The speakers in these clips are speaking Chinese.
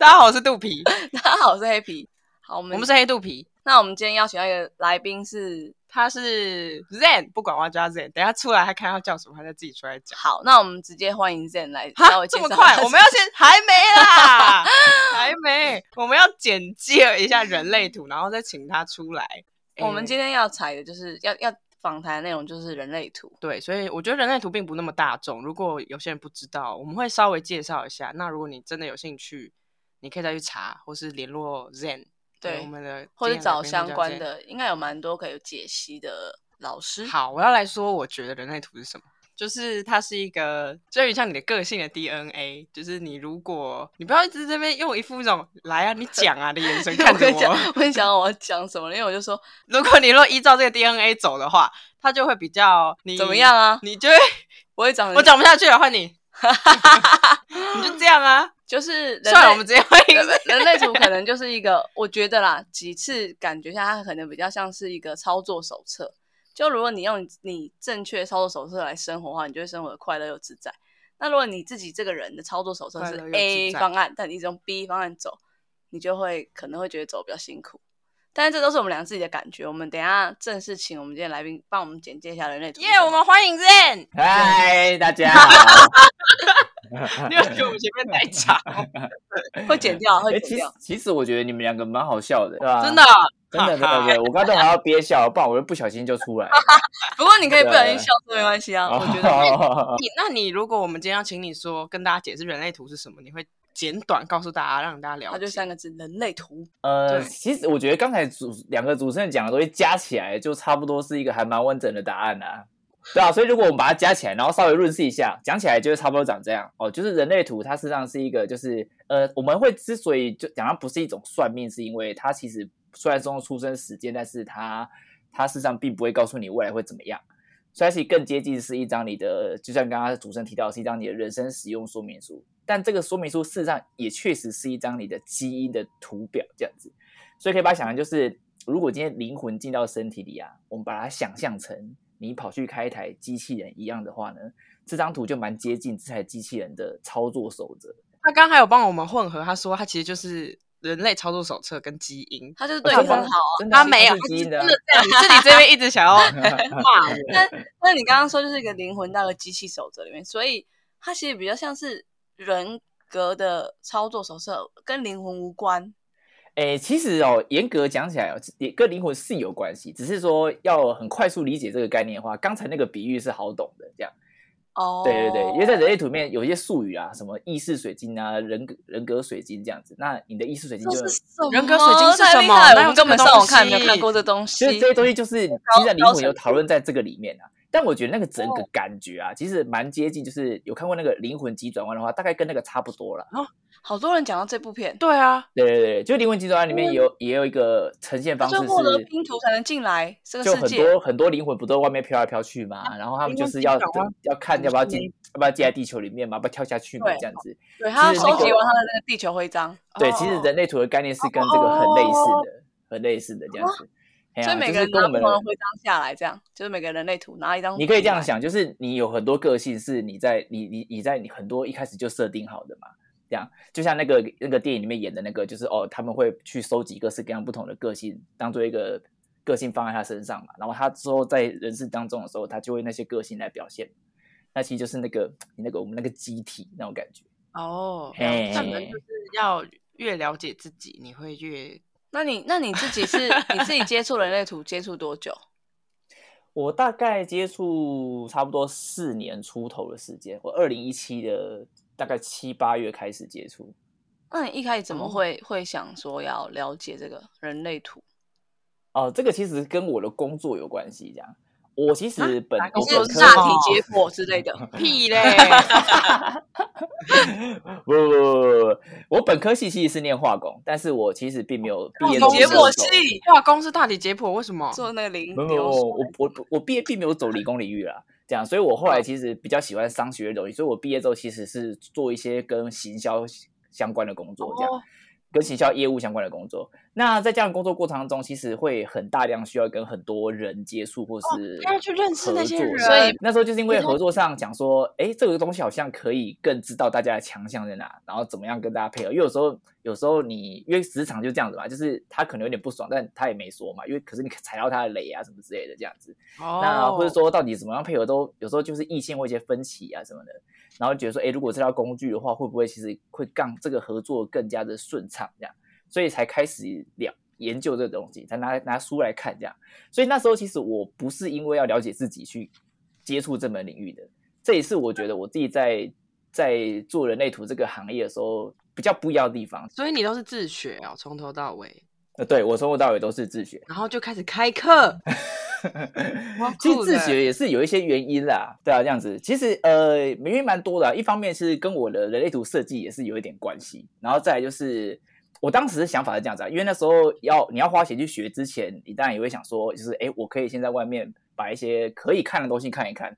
大家好，我是肚皮。大家好，我是黑皮。好，我们我们是黑肚皮，那我们今天邀请到一个来宾是他是 Zen，不管我要叫他 Zen，等下出来他看他叫什么，他再自己出来讲。好，那我们直接欢迎 Zen 来哈稍微介绍这么快？我们要先还没啦，还没，我们要简介一下人类图，然后再请他出来。诶我们今天要采的就是要要访谈的内容就是人类图。对，所以我觉得人类图并不那么大众。如果有些人不知道，我们会稍微介绍一下。那如果你真的有兴趣，你可以再去查，或是联络 Zen，对我们的或者找相关的，应该有蛮多可以解析的老师。好，我要来说，我觉得人类图是什么？就是它是一个，就有点像你的个性的 DNA。就是你如果你不要一直在这边用一副那种来啊，你讲啊的眼神看着我我。，我跟你讲我要讲什么，因为我就说 如果你若依照这个 DNA 走的话，它就会比较你怎么样？啊？你就会我会讲我讲不下去了，换你。你就这样啊？就是人算了，类我们直接换一个。人人类图可能就是一个，我觉得啦，几次感觉下它可能比较像是一个操作手册。就如果你用你正确操作手册来生活的话，你就会生活的快乐又自在。那如果你自己这个人的操作手册是 A 方案，但你一直用 B 方案走，你就会可能会觉得走比较辛苦。但是这都是我们俩自己的感觉。我们等一下正式请我们今天来宾帮我们简介一下人类图是耶。我们欢迎 Zen。嗨，大家好。你有觉得我们前面太长？会剪掉，会哎，剪掉其实。其实我觉得你们两个蛮好笑的，对吧？真的，真的，真的，真的。我刚才还要憋笑，不然我就不小心就出来了。不过你可以不小心笑出没关系啊，我觉得。得你那你如果我们今天要请你说跟大家解释人类图是什么，你会简短告诉大家，让大家了它就。三个字：人类图。呃，其实我觉得刚才主两个主持人讲的东西加起来，就差不多是一个还蛮完整的答案啦、对啊，所以如果我们把它加起来，然后稍微润饰一下，讲起来就会差不多长这样哦。就是人类图，它实际上是一个，就是呃，我们会之所以就讲它不是一种算命，是因为它其实虽然说出生时间，但是它它事实上并不会告诉你未来会怎么样，所以它其实更接近是一张你的，就像刚刚主持人提到，是一张你的人生使用说明书。但这个说明书事实上也确实是一张你的基因的图表这样子，所以可以把它想象就是，如果今天灵魂进到身体里啊，我们把它想象成你跑去开一台机器人一样的话呢，这张图就蛮接近这台机器人的操作守则。他刚刚还有帮我们混合，他说他其实就是人类操作手册跟基因。他就是对你很好啊。真的他没有，他是。你是你这边一直想要 骂我，那那你刚刚说就是一个灵魂到了机器守则里面，所以它其实比较像是人格的操作手册，跟灵魂无关。诶，其实哦，严格讲起来哦，也跟灵魂是有关系，只是说要很快速理解这个概念的话，刚才那个比喻是好懂的，这样。哦，对对对，因为在人类图里面有一些术语啊，什么意识水晶啊、人格人格水晶这样子。那你的意识水晶就是人格水晶是太什么厉害了我根本上网看没有看过这东西所以这些东西就是其实在灵魂有讨论在这个里面啊。但我觉得那个整哦个感觉啊，其实蛮接近，就是有看过那个灵魂急转弯的话，大概跟那个差不多了。好多人讲到这部片，对啊，对对对，就灵魂急转弯里面也有也有一个呈现方式就获得是，拼图才能进来这个就很。多很多灵魂不都在外面飘来飘去嘛，然后他们就是要要看要不要进嗯要不要进在地球里面嘛，要不要跳下去嘛这样子。对，他要收集完他的那个地球徽章，对，哦其实人类图的概念是跟这个很类似的，很类似的这样子。所以每个人就是跟我们拿不同的徽章下来，这样就是每个人类图拿一张。你可以这样，想，就是你有很多个性是你在你你你在你很多一开始就设定好的嘛，这样就像那个那个电影里面演的那个，就是哦他们会去收集各式各样不同的个性，当做一个个性放在他身上嘛，然后他之后在人世当中的时候，他就会那些个性来表现。那其实就是那个你那个我们那个机体那种感觉。哦，嘿那人就是要越了解自己，你会越那你那你自己是你自己接触人类图接触多久？我大概接触差不多四年出头的时间，我二零一七的大概七八月开始接触。那你一开始怎么哦会、会想说要了解这个人类图？哦，这个其实跟我的工作有关系。这样，我其实本哪我你工作是本科大体解剖之类的？屁嘞！不不不不不，我本科系其实是念化工，但是我其实并没有毕业化工解剖系化工是大体解剖，为什么？做那个零没有没有，我我我我毕业并没有走理工领域啦，这样，所以我后嗯来其实比较喜欢商学院的东西，所以我毕业之后其实是做一些跟行销相关的工作，这样。哦跟行销业务相关的工作。那在这样的工作过程当中，其实会很大量需要跟很多人接触，或是他要去认识那些人所以那时候就是因为合作上讲说，哎，这个东西好像可以更知道大家的强项在哪，然后怎么样跟大家配合。因为有时候有时候你因为职场就这样子嘛，就是他可能有点不爽，但他也没说嘛，因为可是你踩到他的雷啊什么之类的这样子。那或者说到底怎么样配合都有时候就是意见或一些分歧啊什么的，然后觉得说，哎，如果这套工具的话，会不会其实会让这个合作更加的顺畅这样？所以才开始了研究这个东西，才拿拿书来看这样。所以那时候其实我不是因为要了解自己去接触这门领域的，这也是我觉得我自己在在做人类图这个行业的时候比较不一样的地方。所以你都是自学哦，从头到尾。呃，对我从头到尾都是自学，然后就开始开课。其实自学也是有一些原因啦，对啊，这样子其实呃原因蛮多的。一方面是跟我的人类图设计也是有一点关系，然后再就是我当时的想法是这样子，啊，因为那时候要你要花钱去学之前，你当然也会想说，就是哎，我可以先在外面把一些可以看的东西看一看，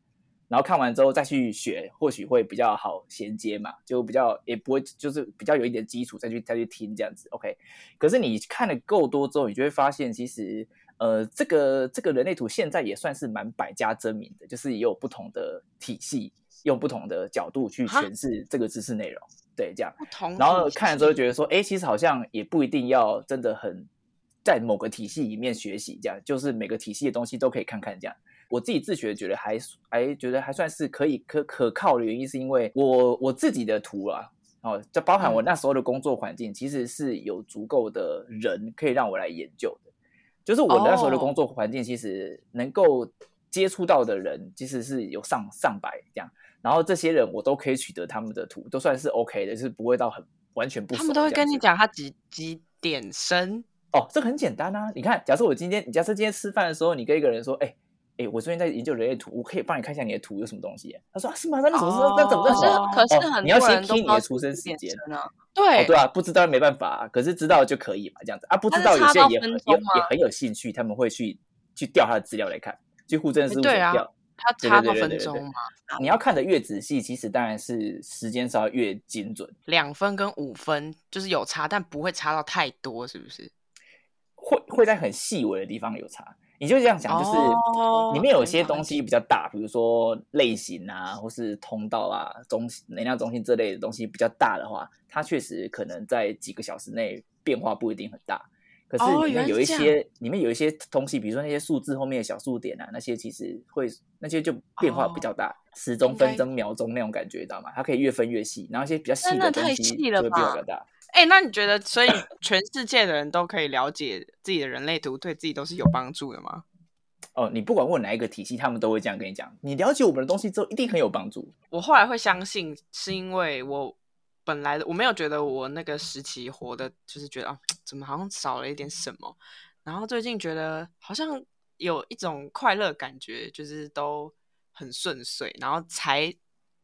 然后看完之后再去学，或许会比较好衔接嘛，就比较也不会就是比较有一点基础再去再去听这样子。OK，可是你看的够多之后，你就会发现其实。呃，这个这个人类图现在也算是蛮百家争鸣的，就是也有不同的体系，用不同的角度去诠释这个知识内容，对，这样。不同。然后看了之后觉得说，哎，其实好像也不一定要真的很在某个体系里面学习，这样，就是每个体系的东西都可以看看这样。我自己自学觉得还还觉得还算是可以可可靠的原因，是因为我我自己的图啊，哦，这包含我那时候的工作环境，其实是有足够的人可以让我来研究的。就是我那时候的工作环境，其实能够接触到的人，其实是有上上百这样，然后这些人我都可以取得他们的图，都算是 OK 的，就是不会到很完全不。他们都会跟你讲他几几点生哦，这很简单啊！你看，假设我今天，假设今天吃饭的时候，你跟一个人说，哎哎，我最近在研究人类图，我可以帮你看一下你的图有什么东西。他说是吗？那你怎么那怎么认可是很你要先听你的出生时间啊。对对啊，不知道没办法，可是知道就可以嘛，这样子啊，不知道有些人也很也也很有兴趣，他们会去去调他的资料来看，去互证事务所调，他差到分钟嘛。你要看的越仔细，其实当然是时间稍微越精准。两分跟五分就是有差，但不会差到太多，是不是？会会在很细微的地方有差。你就这样想，就是里面有些东西比较大，比如说类型啊，或是通道啊、中能量中心这类的东西比较大的话，它确实可能在几个小时内变化不一定很大。可是里面有一些，里面有一些东西，比如说那些数字后面的小数点啊，那些其实会那些就变化比较大，时钟、分针、秒钟那种感觉，知道吗？它可以越分越细，然后一些比较细的东西就会变比较大。哎，那你觉得，所以 全世界的人都可以了解自己的人类图，对自己都是有帮助的吗？哦，你不管问哪一个体系，他们都会这样跟你讲。你了解我们的东西之后，一定很有帮助。我后来会相信，是因为我本来的我没有觉得我那个时期活的，就是觉得啊，怎么好像少了一点什么。然后最近觉得好像有一种快乐感觉，就是都很顺遂，然后才。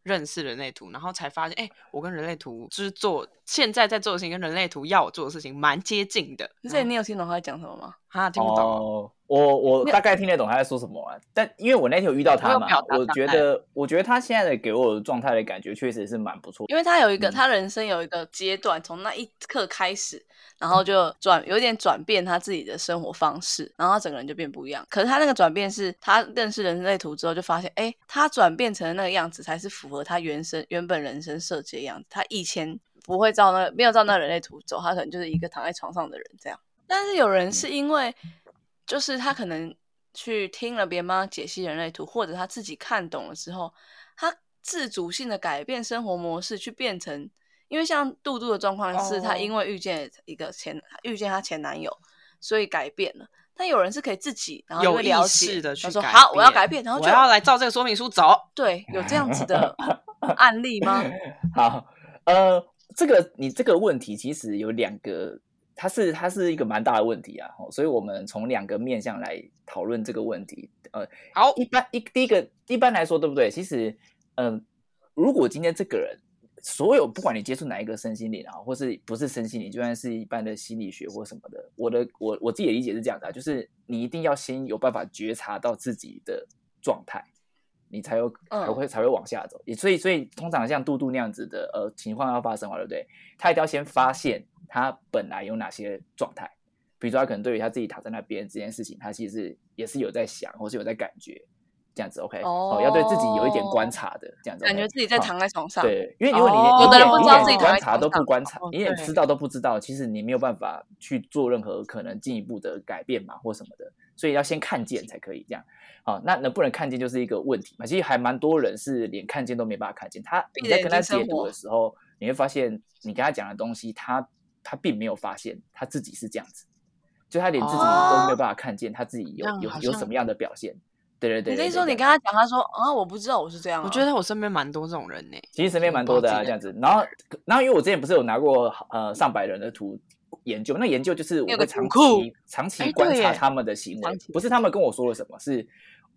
认识人类图，然后才发现，哎，我跟人类图就是做现在在做的事情，跟人类图要我做的事情蛮接近的。所以你有听懂他在讲什么吗？啊，听不懂。我我大概听得懂他在说什么啊，但因为我那天有遇到他嘛，我觉得我觉得他现在的给我的状态的感觉确实是蛮不错。因为他有一个他人生有一个阶段，从那一刻开始，然后就转有点转变他自己的生活方式，然后他整个人就变不一样。可是他那个转变是他认识人类图之后就发现，哎，他转变成那个样子才是符合他原生原本人生设计的样子。他以前不会照那没有照那人类图走，他可能就是一个躺在床上的人这样。但是有人是因为。就是他可能去听了别人帮他解析人类图，或者他自己看懂了之后，他自主性的改变生活模式，去变成，因为像杜杜的状况是，他因为遇见一个前遇见他前男友，所以改变了。但有人是可以自己然后有意识的去说好，我要改变，然后我要来照这个说明书走。对，有这样子的 案例吗？好，呃，这个你这个问题其实有两个。它是它是一个蛮大的问题啊，所以我们从两个面向来讨论这个问题。呃，好，一般一第一个一般来说，对不对？其实，嗯，如果今天这个人，所有不管你接触哪一个身心灵啊，或是不是身心灵，就算是一般的心理学或什么的，我的我我自己的理解是这样的，就是你一定要先有办法觉察到自己的状态，你才有才会才会往下走。也所以所以通常像杜杜那样子的呃情况要发生，对不对？他一定要先发现。他本来有哪些状态？比如说，他可能对于他自己躺在那边这件事情，他其实也是有在想，或是有在感觉。这样子 OK 哦，要对自己有一点观察的这样子，感觉自己在躺在床上。对，因为如果你有的人不知道自己观察都不观察，你也知道都不知道，其实你没有办法去做任何可能进一步的改变嘛，或什么的。所以要先看见才可以这样。好，那能不能看见就是一个问题嘛？其实还蛮多人是连看见都没办法看见。他你在跟他解读的时候，你会发现你跟他讲的东西，他他并没有发现他自己是这样子，就他连自己都没有办法看见他自己有有有什么样的表现。对对对，你说你跟他讲，他说啊，我不知道我是这样。我觉得我身边蛮多这种人呢。其实身边蛮多的啊，这样子。然后，然后因为我之前不是有拿过呃上百人的图研究，那研究就是我会长期长期观察他们的行为，不是他们跟我说了什么，是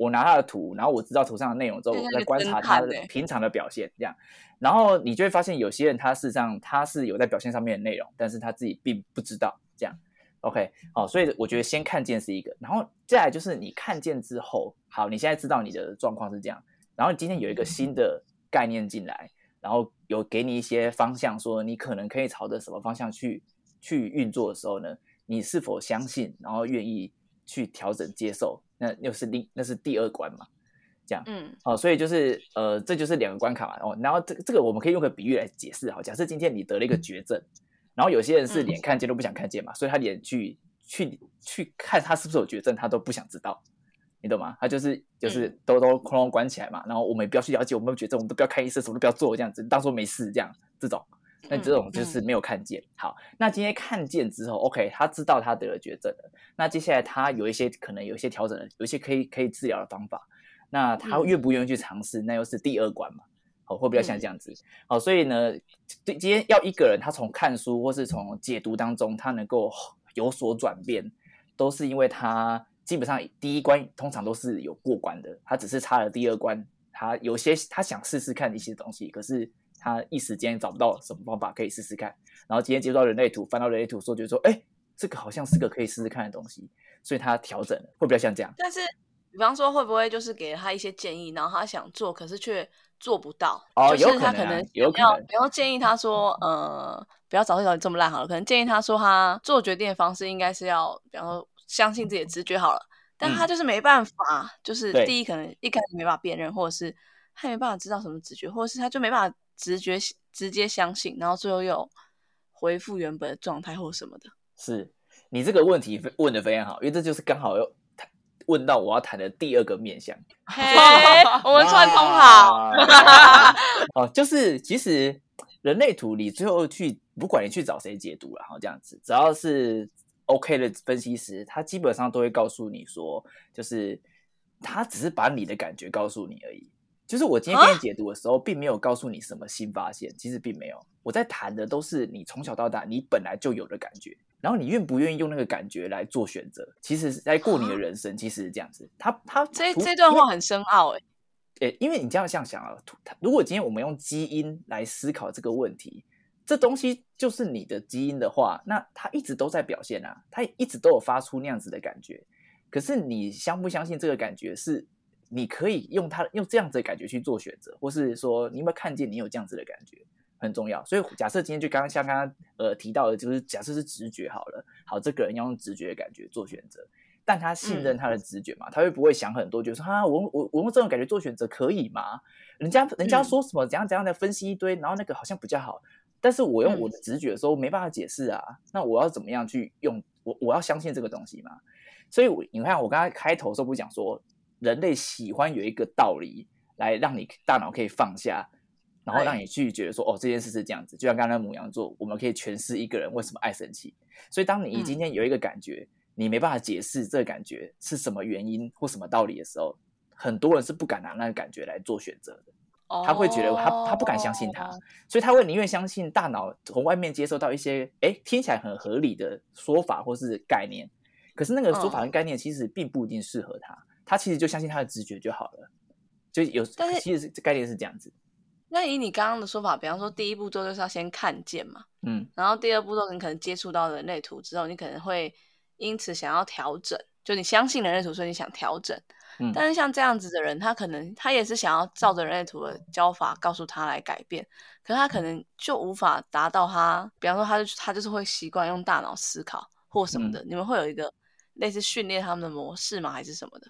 我拿他的图，然后我知道图上的内容之后，我在观察他的平常的表现，这样。然后你就会发现，有些人他事实上他是有在表现上面的内容，但是他自己并不知道这样。OK，好，所以我觉得先看见是一个，然后再来就是你看见之后，好，你现在知道你的状况是这样，然后今天有一个新的概念进来，然后有给你一些方向，说你可能可以朝着什么方向去去运作的时候呢，你是否相信，然后愿意去调整接受，那又是另那是第二关嘛，这样，嗯，哦，所以就是呃，这就是两个关卡嘛，哦，然后这这个我们可以用个比喻来解释，哈，假设今天你得了一个绝症。然后有些人是连看见都不想看见嘛，所以他连去去去看他是不是有绝症，他都不想知道，你懂吗？他就是就是都都哐哐关起来嘛。然后我们也不要去了解我们有绝症，我们都不要看医生，什么都不要做，这样子当做没事这样。这种那这种就是没有看见。好，那今天看见之后，OK，他知道他得了绝症了。那接下来他有一些可能有一些调整的，有一些可以可以治疗的方法。那他愿不愿意去尝试，那又是第二关嘛。好会不会像这样子？好，所以呢，今天要一个人他从看书或是从解读当中，他能够有所转变，都是因为他基本上第一关通常都是有过关的，他只是差了第二关，他有些他想试试看一些东西，可是他一时间找不到什么方法可以试试看。然后今天接触到人类图，翻到人类图，说觉得说，哎，这个好像是个可以试试看的东西，所以他调整了，会不会像这样？但是，比方说，会不会就是给了他一些建议，然后他想做，可是却。做不到，就是他可能有要，比如建议他说，呃，不要早睡早起这么烂好了。可能建议他说，他做决定的方式应该是要，比方说相信自己的直觉好了。但他就是没办法，就是第一可能一开始没办法辨认，或者是他没办法知道什么直觉，或者是他就没办法直觉直接相信，然后最后又回复原本的状态或什么的。是你这个问题问的非常好，因为这就是刚好又。问到我要谈的第二个面向，我们串通好。哦，就是其实人类图你最后去，不管你去找谁解读然后这样子，只要是 OK 的分析师，他基本上都会告诉你说，就是他只是把你的感觉告诉你而已。就是我今天给你解读的时候，并没有告诉你什么新发现，其实并没有。我在谈的都是你从小到大你本来就有的感觉。然后你愿不愿意用那个感觉来做选择？其实是在过你的人生，其实是这样子。他他这这段话很深奥哎，诶，因为你这样想想啊，如果今天我们用基因来思考这个问题，这东西就是你的基因的话，那它一直都在表现啊，它一直都有发出那样子的感觉。可是你相不相信这个感觉是你可以用它用这样子的感觉去做选择，或是说你有没有看见你有这样子的感觉？很重要，所以假设今天就刚刚像刚刚呃提到的，就是假设是直觉好了，好，这个人要用直觉的感觉做选择，但他信任他的直觉嘛，他会不会想很多，就说啊，我我我用这种感觉做选择可以吗？人家人家说什么怎样怎样的分析一堆，然后那个好像比较好，但是我用我的直觉的时候没办法解释啊，那我要怎么样去用我我要相信这个东西嘛？所以你看我刚才开头时候不讲说，人类喜欢有一个道理来让你大脑可以放下。然后让你去觉得说，哦，这件事是这样子，就像刚刚母羊座，我们可以诠释一个人为什么爱生气。所以，当你今天有一个感觉，你没办法解释这个感觉是什么原因或什么道理的时候，很多人是不敢拿那个感觉来做选择的。他会觉得他他不敢相信他，所以他会宁愿相信大脑从外面接收到一些哎听起来很合理的说法或是概念，可是那个说法跟概念其实并不一定适合他，他其实就相信他的直觉就好了。就有，但是其实概念是这样子。那以你刚刚的说法，比方说第一步骤就是要先看见嘛，嗯，然后第二步骤你可能接触到人类图之后，你可能会因此想要调整，就你相信人类图，所以你想调整，嗯，但是像这样子的人，他可能他也是想要照着人类图的教法告诉他来改变，可是他可能就无法达到他，比方说他就他就是会习惯用大脑思考或什么的，你们会有一个类似训练他们的模式吗，还是什么的？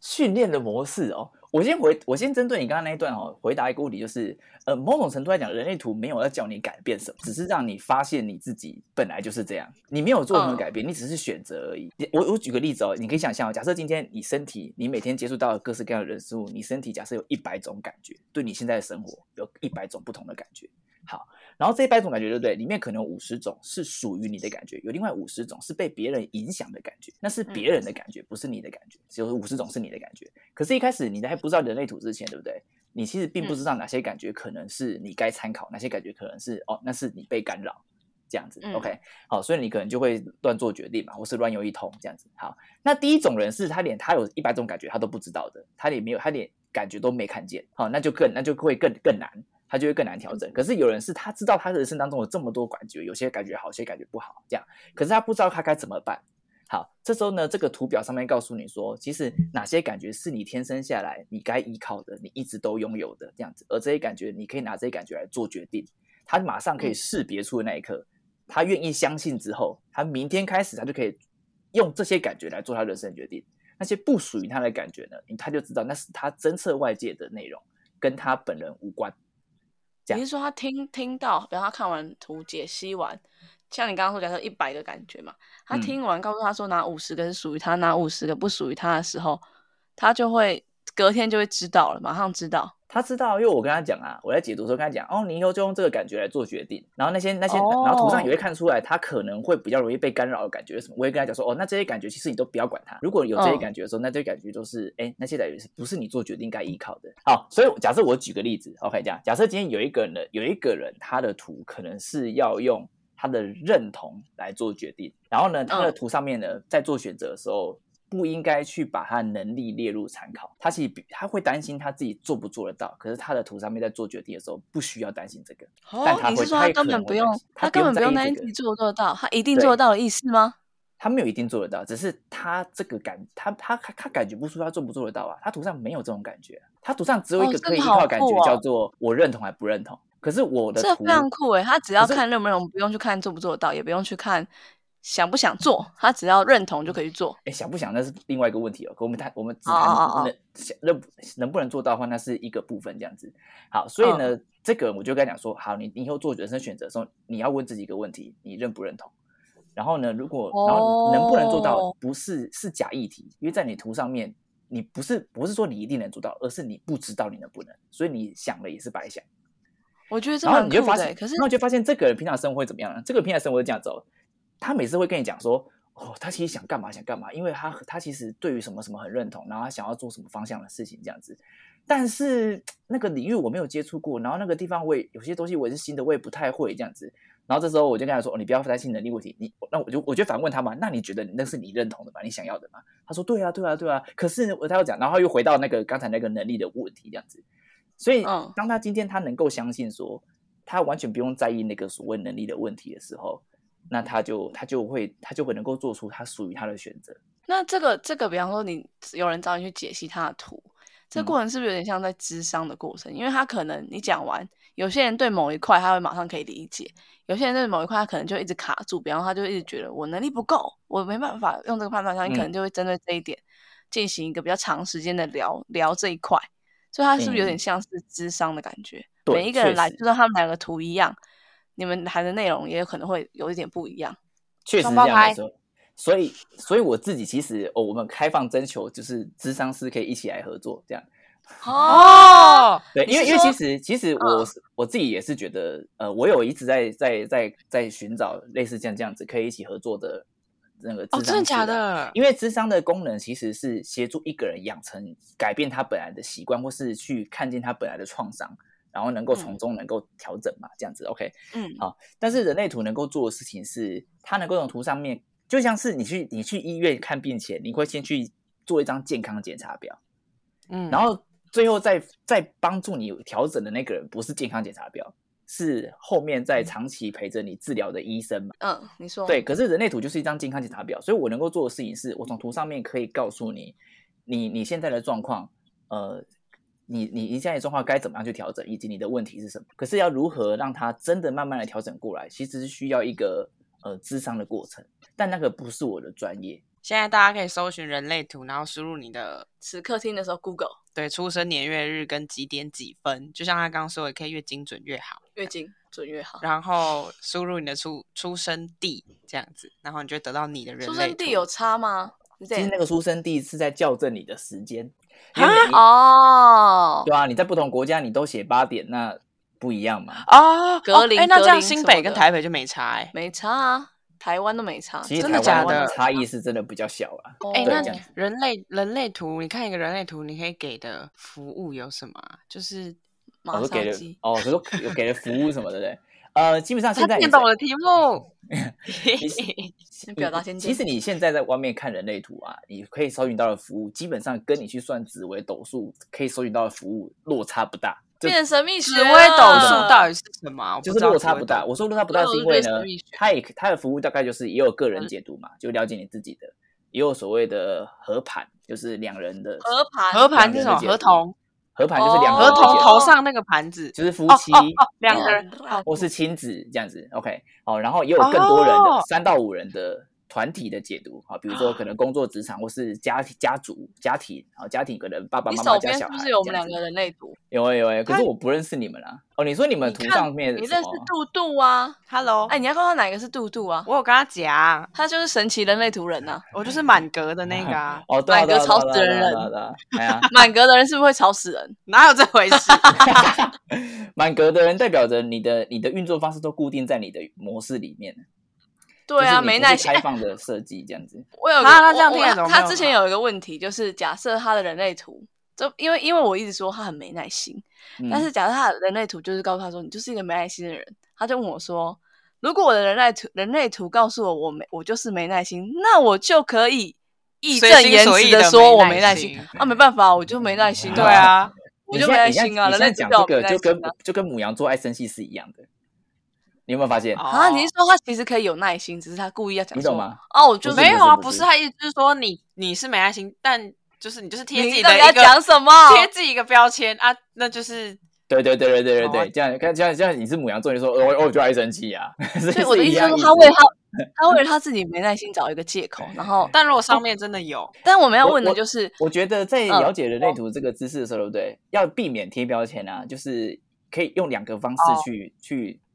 训练的模式哦。我先回，我先针对你刚刚那一段哦，回答一个问题，就是呃，某种程度来讲，人类图没有要叫你改变什么，只是让你发现你自己本来就是这样，你没有做任何改变，你只是选择而已。我我举个例子哦，你可以想象哦，假设今天你身体，你每天接触到各式各样的人事物，你身体假设有一百种感觉，对你现在的生活有一百种不同的感觉。好，然后这一百种感觉，对不对？里面可能五十种是属于你的感觉，有另外五十种是被别人影响的感觉，那是别人的感觉，不是你的感觉。只有五十种是你的感觉。可是，一开始你还不知道人类图之前，对不对？你其实并不知道哪些感觉可能是你该参考，哪些感觉可能是哦，那是你被干扰这样子。OK，好，所以你可能就会乱做决定嘛，或是乱用一通这样子。好，那第一种人是他连他有一百种感觉他都不知道的，他连没有他连感觉都没看见。好，那就更那就会更更难。他就会更难调整。可是有人是他知道他人生当中有这么多感觉，有些感觉好，有些感觉不好，这样。可是他不知道他该怎么办。好，这时候呢，这个图表上面告诉你说，其实哪些感觉是你天生下来你该依靠的，你一直都拥有的这样子。而这些感觉，你可以拿这些感觉来做决定。他马上可以识别出的那一刻，他愿意相信之后，他明天开始他就可以用这些感觉来做他人生决定。那些不属于他的感觉呢，他就知道那是他侦测外界的内容，跟他本人无关。你是说他听听到，比如他看完图解析完，像你刚刚说假设一百个感觉嘛，他听完告诉他说哪五十个是属于他，哪五十个不属于他的时候，他就会隔天就会知道了，马上知道。他知道，因为我跟他讲啊，我在解读的时候跟他讲，哦，你以后就用这个感觉来做决定。然后那些那些，然后图上也会看出来，他可能会比较容易被干扰的感觉什么。我也跟他讲说，哦，那这些感觉其实你都不要管它。如果有这些感觉的时候，那这些感觉都是，哎，那些感觉是不是你做决定该依靠的？好，所以假设我举个例子，OK，这样，假设今天有一个人，有一个人，他的图可能是要用他的认同来做决定，然后呢，他的图上面呢，在做选择的时候。不应该去把他能力列入参考，他其实他会担心他自己做不做得到，可是他的图上面在做决定的时候不需要担心这个。哦，你是说他根本不用，他根本不用担心自己做不做得到，他一定做得到的意思吗？他没有一定做得到，只是他这个感，他他他感觉不出他做不做得到啊？他图上没有这种感觉，他图上只有一个可以依靠感觉，叫做我认同还不认同。可是我的这非常酷诶，他只要看认不认同，不用去看做不做得到，也不用去看。想不想做？他只要认同就可以做。哎，想不想那是另外一个问题哦。可我们谈，我们只谈能想能能不能做到的话，那是一个部分这样子。好，所以呢，这个我就跟他讲说，好，你以后做人生选择的时候，你要问自己一个问题：你认不认同？然后呢，如果然后能不能做到，不是是假议题，因为在你图上面，你不是不是说你一定能做到，而是你不知道你能不能，所以你想了也是白想。我觉得，然后你就发现，可是然后就发现这个人平常生活会怎么样呢？这个平常生活是这样走。他每次会跟你讲说，哦，他其实想干嘛想干嘛，因为他他其实对于什么什么很认同，然后他想要做什么方向的事情这样子。但是那个领域我没有接触过，然后那个地方我也有些东西我也是新的，我也不太会这样子。然后这时候我就跟他说，哦，你不要担心能力问题，你那我就我就反问他嘛，那你觉得那是你认同的吗？你想要的吗？他说对啊对啊对啊。可是他又讲，然后又回到那个刚才那个能力的问题这样子。所以当他今天他能够相信说，他完全不用在意那个所谓能力的问题的时候。那他就他就会他就会能够做出他属于他的选择。那这个这个，比方说你有人找你去解析他的图，这过程是不是有点像在智商的过程？因为他可能你讲完，有些人对某一块他会马上可以理解，有些人对某一块他可能就一直卡住，比方他就一直觉得我能力不够，我没办法用这个判断上，你可能就会针对这一点进行一个比较长时间的聊聊这一块。所以他是不是有点像是智商的感觉？每一个人来，就算他们两个图一样。你们谈的内容也有可能会有一点不一样，确实这样说。所以，所以我自己其实哦，我们开放征求，就是智商师可以一起来合作这样。哦，对，因为因为其实其实我我自己也是觉得，呃，我有一直在在在在寻找类似这样这样子可以一起合作的那个哦，真的假的？因为智商的功能其实是协助一个人养成改变他本来的习惯，或是去看见他本来的创伤。然后能够从中能够调整嘛，这样子，OK，嗯，好。但是人类图能够做的事情是，它能够从图上面，就像是你去你去医院看病前，你会先去做一张健康检查表，嗯，然后最后再再帮助你调整的那个人不是健康检查表，是后面在长期陪着你治疗的医生嘛？嗯，你说对。可是人类图就是一张健康检查表，所以我能够做的事情是，我从图上面可以告诉你，你你现在的状况，呃。你你你现在状况该怎么样去调整，以及你的问题是什么？可是要如何让他真的慢慢的调整过来，其实是需要一个呃智商的过程，但那个不是我的专业。现在大家可以搜寻人类图，然后输入你的此刻听的时候，Google 对出生年月日跟几点几分，就像他刚刚说的，可以越精准越好。越精准越好。然后输入你的出出生地这样子，然后你就会得到你的人类图出生地有差吗？其实那个出生地是在校正你的时间，因为哦，对啊，你在不同国家你都写八点，那不一样嘛。哦，格林哎、那这样新北跟台北就没差哎、没差啊，台湾都没差。其实真的台湾假的差异是真的比较小啊。哎、那人类人类图，你看一个人类图，你可以给的服务有什么啊？就是马我说给了杀鸡，哦，我说有给的服务什么的，对不对？呃，基本上他现在你听懂我的题目，先 表达 先其实你现在在外面看人类图啊，你可以搜寻到的服务，基本上跟你去算紫微斗数可以搜寻到的服务落差不大，就变神秘学紫微斗数到底是什么？就是落差不大。我说落差不大是因为呢它也它的服务大概就是也有个人解读嘛，就了解你自己的，也有所谓的合盘，就是两人的合盘合盘是什么？合同，合盘就是两个人的解读头上那个盘子，就是夫妻哦哦哦，两个人。哦或是亲子这样子，OK，哦，然后也有更多人的哦。三到五人的团体的解读啊，比如说可能工作职场或是家庭家族家庭啊，家庭可能爸爸你妈妈加小孩手边是不是有我们两个人类图？有诶有诶，可是我不认识你们啊。哦，你说你们图上面你认识杜杜啊？Hello，哎，你要看到哪个是杜杜啊？我有跟他讲，他就是神奇人类图人呐。我就是满格的那个啊，哦，对啊，对啊买个吵死人对啊对啊对啊对啊哎呀，满格的人是不是会吵死人？哪有这回事？满格的人代表着你的你的运作方式都固定在你的模式里面，对啊，没耐心。开放的设计这样子。我有个啊那这样我听他之前有一个问题，就是假设他的人类图，就因为因为我一直说他很没耐心，嗯但是假设他的人类图就是告诉他说你就是一个没耐心的人，他就问我说，如果我的人类图人类图告诉我我没我就是没耐心，那我就可以义正言辞的说我没耐心。心。啊，没办法，我就没耐心、对，啊，我就没耐心啊，你人类讲这个就跟。就跟母羊座爱生气是一样的，你有没有发现？啊，你是哦说他其实可以有耐心，只是他故意要讲说你懂吗？哦，我就是没有啊，不是他意思就是说你你是没耐心，但就是你就是贴自己你到底要的一个讲什么？贴自己一个标签啊，那就是对对对对对对哦对，这样看这样这样你是母羊座，你说哦我我就爱生气啊，所所以我的意思是他为他他为了他自己没耐心找一个借口，然后，但如果上面真的有，但我们要问的就是，我觉得在嗯了解人类图这个知识的时候，对不对？要避免贴标签啊，就是可以用两个方式哦去、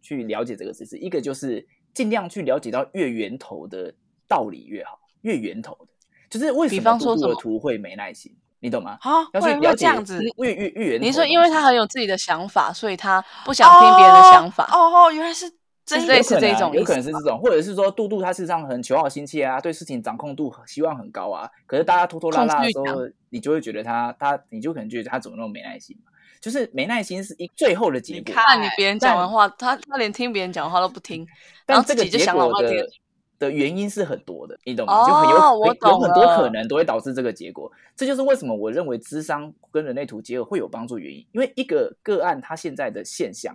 去去了解这个知识。一个就是尽量去了解到越源头的道理越好，越源头的，就是为什么杜杜方说什图会没耐心，你懂吗？啊，要去会了解会这样子。越越越源。你说因为他很有自己的想法，所以他不想听别人的想法，哦哦，原来是类似这种有可能是这种，或者是说杜杜他事实上很求好心切啊，对事情掌控度希望很高啊。可是大家拖拖拉拉的时候，你就会觉得他他，你就可能觉得他怎么那么没耐心嘛？就是没耐心是一最后的结果，你看你别人讲完话，他他连听别人讲话都不听，然但后自己就这个结果的。的原因是很多的，你懂吗？就很有有很多可能都会导致这个结果。这就是为什么我认为智商跟人类图结合会有帮助原因，因为一个个案它现在的现象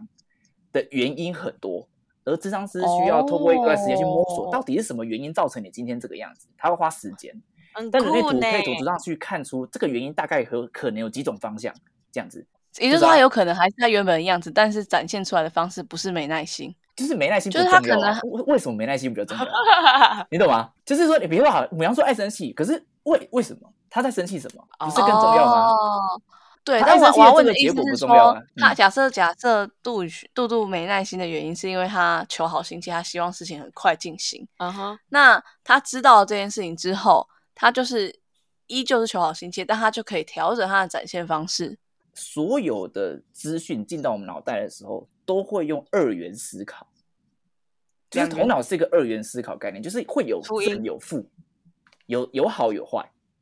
的原因很多，而智商师需要透过一段时间去摸索，哦到底是什么原因造成你今天这个样子，他会花时间。很但人类图可以从图上去看出这个原因大概和可能有几种方向，这样子也就是说，他有可能还是他原本的样子，但是展现出来的方式不是没耐心。就是没耐心不就是。他可能为为什么没耐心比较重要？啊 你懂吗？就是说，你比如说好，母羊说爱生气，可是为为什么他在生气什么？不是更重要吗？哦对，但我爱生气的这我要问的个结果不意思是要啊，嗯他假设假设杜杜杜没耐心的原因是因为他求好心切，他希望事情很快进行。嗯哼，那他知道这件事情之后，他就是依旧是求好心切，但他就可以调整他的展现方式。所有的资讯进到我们脑袋的时候，都会用二元思考，就是头脑是一个二元思考概念，就是会有正有负，有有好有坏。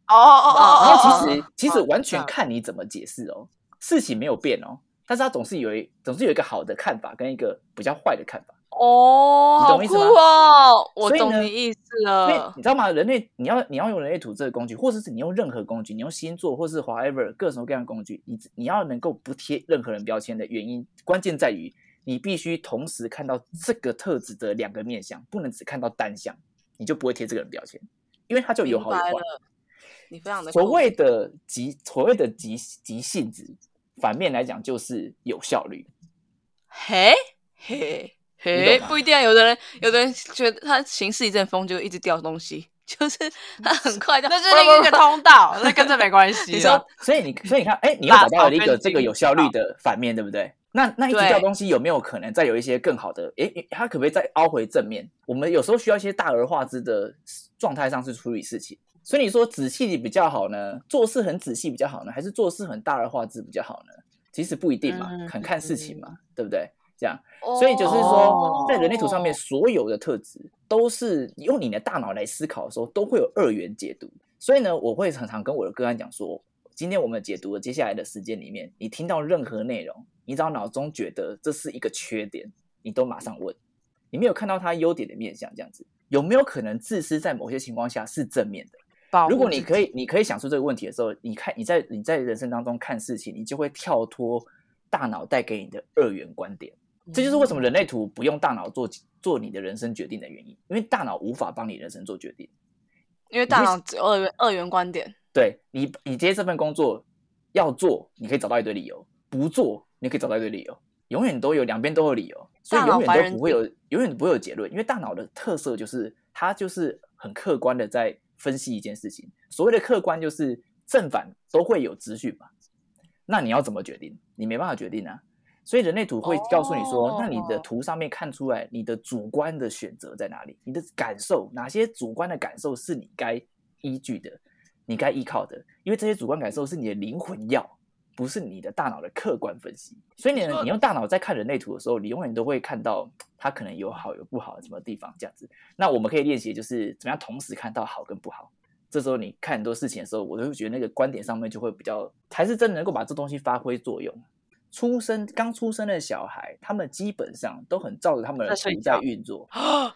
哦哦哦然哦后其实哦其实完全嗯看你怎么解释哦，事情没有变哦，但是它总是有一总是有一个好的看法跟一个比较坏的看法。哦，好酷你懂意思吗哦！我懂你意思所以了。你知道吗？人类你要你要用人类图这个工具，或者是你用任何工具，你用星座或是 whatever 各种各样的工具，你你要能够不贴任何人标签的原因，关键在于你必须同时看到这个特质的两个面相，不能只看到单相，你就不会贴这个人标签，因为它就有好有坏。你非常的所酷谓的急所谓的急急性子，反面来讲就是有效率。嘿嘿你嘿，不一定啊。有的人有的人觉得他行事一阵风，就一直掉东西。就是他很快就那是另一个通道，那跟这没关系。你说，所以你所以你看，哎，你又找到了一个这个有效率的反面，对不对？那那一直掉东西有没有可能再有一些更好的？哎，它可不可以再凹回正面？我们有时候需要一些大而化之的状态上去处理事情。所以你说仔细比较好呢，做事很仔细比较好呢，还是做事很大而化之比较好呢？其实不一定嘛，很看事情嘛，对不对？这样，所以就是说，在人类图上面，所有的特质都是用你的大脑来思考的时候，都会有二元解读。所以呢，我会常常跟我的个案讲说，今天我们解读的接下来的时间里面，你听到任何内容，你只要脑中觉得这是一个缺点，你都马上问，你没有看到他优点的面相，这样子有没有可能自私在某些情况下是正面的？如果你可以，你可以想出这个问题的时候，你看你在你在人生当中看事情，你就会跳脱大脑带给你的二元观点。这就是为什么人类图不用大脑做做你的人生决定的原因，因为大脑无法帮你人生做决定，因为大脑只有二元二元观点。对你，你接这份工作要做，你可以找到一堆理由；不做，你可以找到一堆理由。永远都有两边都有理由，所以永远都不会有，永远不会有结论。因为大脑的特色就是，它就是很客观的在分析一件事情。所谓的客观，就是正反都会有资讯嘛。那你要怎么决定？你没办法决定啊。所以人类图会告诉你说，那你的图上面看出来你的主观的选择在哪里？你的感受哪些主观的感受是你该依据的，你该依靠的？因为这些主观感受是你的灵魂要，不是你的大脑的客观分析。所以你你用大脑在看人类图的时候，你永远都会看到它可能有好有不好的什么地方这样子。那我们可以练习就是怎么样同时看到好跟不好。这时候你看很多事情的时候，我都会觉得那个观点上面就会比较，才是真的能够把这东西发挥作用。出生刚出生的小孩，他们基本上都很照着他们的图在运作，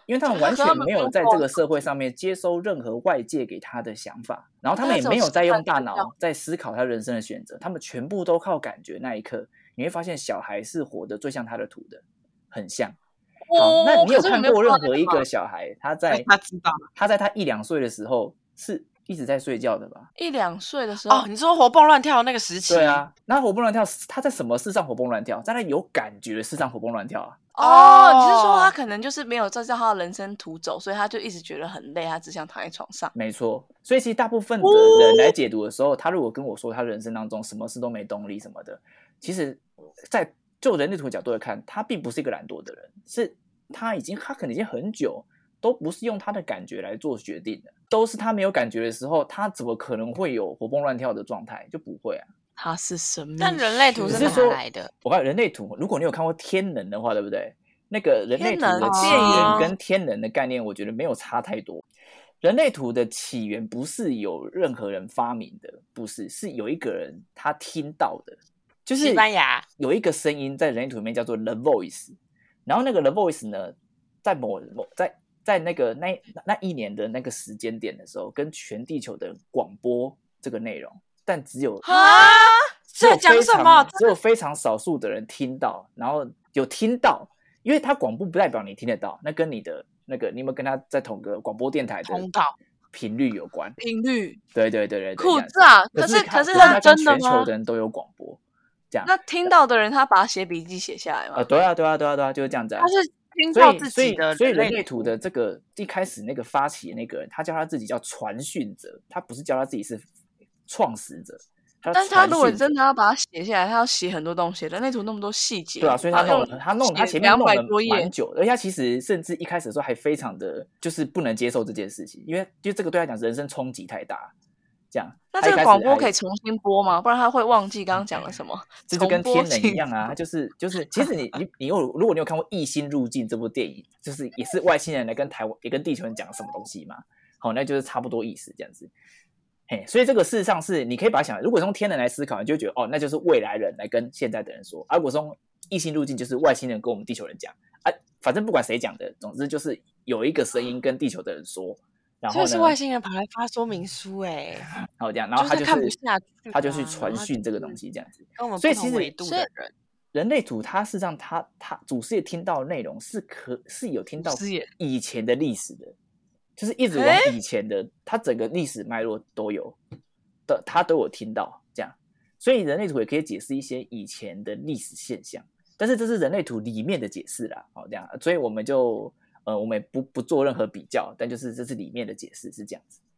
因为他们完全没有在这个社会上面接收任何外界给他的想法，然后他们也没有在用大脑在思考他人生的选择，他们全部都靠感觉。那一刻，你会发现小孩是活得最像他的图的，很像。好，那你有看过任何一个小孩他在他知道他在他一两岁的时候是？一直在睡觉的吧？一两岁的时候，哦，你说活蹦乱跳那个时期？对啊，那活蹦乱跳，他在什么事上活蹦乱跳？在那有感觉的事上活蹦乱跳啊？哦，你是说他可能就是没有照他的人生图走，所以他就一直觉得很累，他只想躺在床上。没错，所以其实大部分的人来解读的时候，他如果跟我说他人生当中什么事都没动力什么的，其实，在就人类图角度来看，他并不是一个懒惰的人，是他已经他可能已经很久。都不是用他的感觉来做决定的，都是他没有感觉的时候，他怎么可能会有活蹦乱跳的状态？就不会啊。他是什么。但人类图是哪来的？我看人类图，如果你有看过天能的话，对不对？那个人类图的起源跟天能的概念，我觉得没有差太多。人类图的起源不是有任何人发明的，不是，是有一个人他听到的，就是西班牙有一个声音在人类图里面叫做 The Voice，然后那个 The Voice 呢，在某某在。在那个那那一年的那个时间点的时候，跟全地球的广播这个内容，但只有啊，这讲什么？只有非常少数的人听到，然后有听到，因为他广播不代表你听得到，那跟你的那个你有没有跟他在同个广播电台的通道频率有关？频率？对对对对，酷炸！可是可是他真的全球的人都有广播，这样。那听到的人他把写笔记写下来吗？啊，对啊对啊对啊对啊，就是这样子。他是。所以，所以，所以人类图的这个一开始那个发起的那个人，他叫他自己叫传讯者，他不是叫他自己是创始者。但是他如果真的要把它写下来，他要写很多东西，人类图那么多细节。对啊，所以他弄，他弄，他前面弄了蛮久，而且他其实甚至一开始的时候还非常的就是不能接受这件事情，因为就这个对他讲人生冲击太大。这样，那这个广播可以重新播吗？不然他会忘记刚刚讲了什么。这就跟天能一样啊，就是就是，其实你你你有，如果你有看过《异星入境》这部电影，就是也是外星人来跟台湾也跟地球人讲什么东西嘛。好，那就是差不多意思这样子。嘿，所以这个事实上是你可以把它想，如果从天人来思考，你就觉得哦，那就是未来人来跟现在的人说；而如果从异星入境，就是外星人跟我们地球人讲啊。反正不管谁讲的，总之就是有一个声音跟地球的人说。就是外星人跑来发说明书，哎，然后这样，然后他就是看不下去，他就去传讯这个东西，这样子。所以其实，人类图它是让他他祖师爷听到的内容是可是有听到以前的历史的，就是一直往以前的，他整个历史脉络都有的，他都有听到这样。所以人类图也可以解释一些以前的历史现象，但是这是人类图里面的解释啦，好这样，所以我们就。呃，我们也不不做任何比较，但就是这是里面的解释是这样子。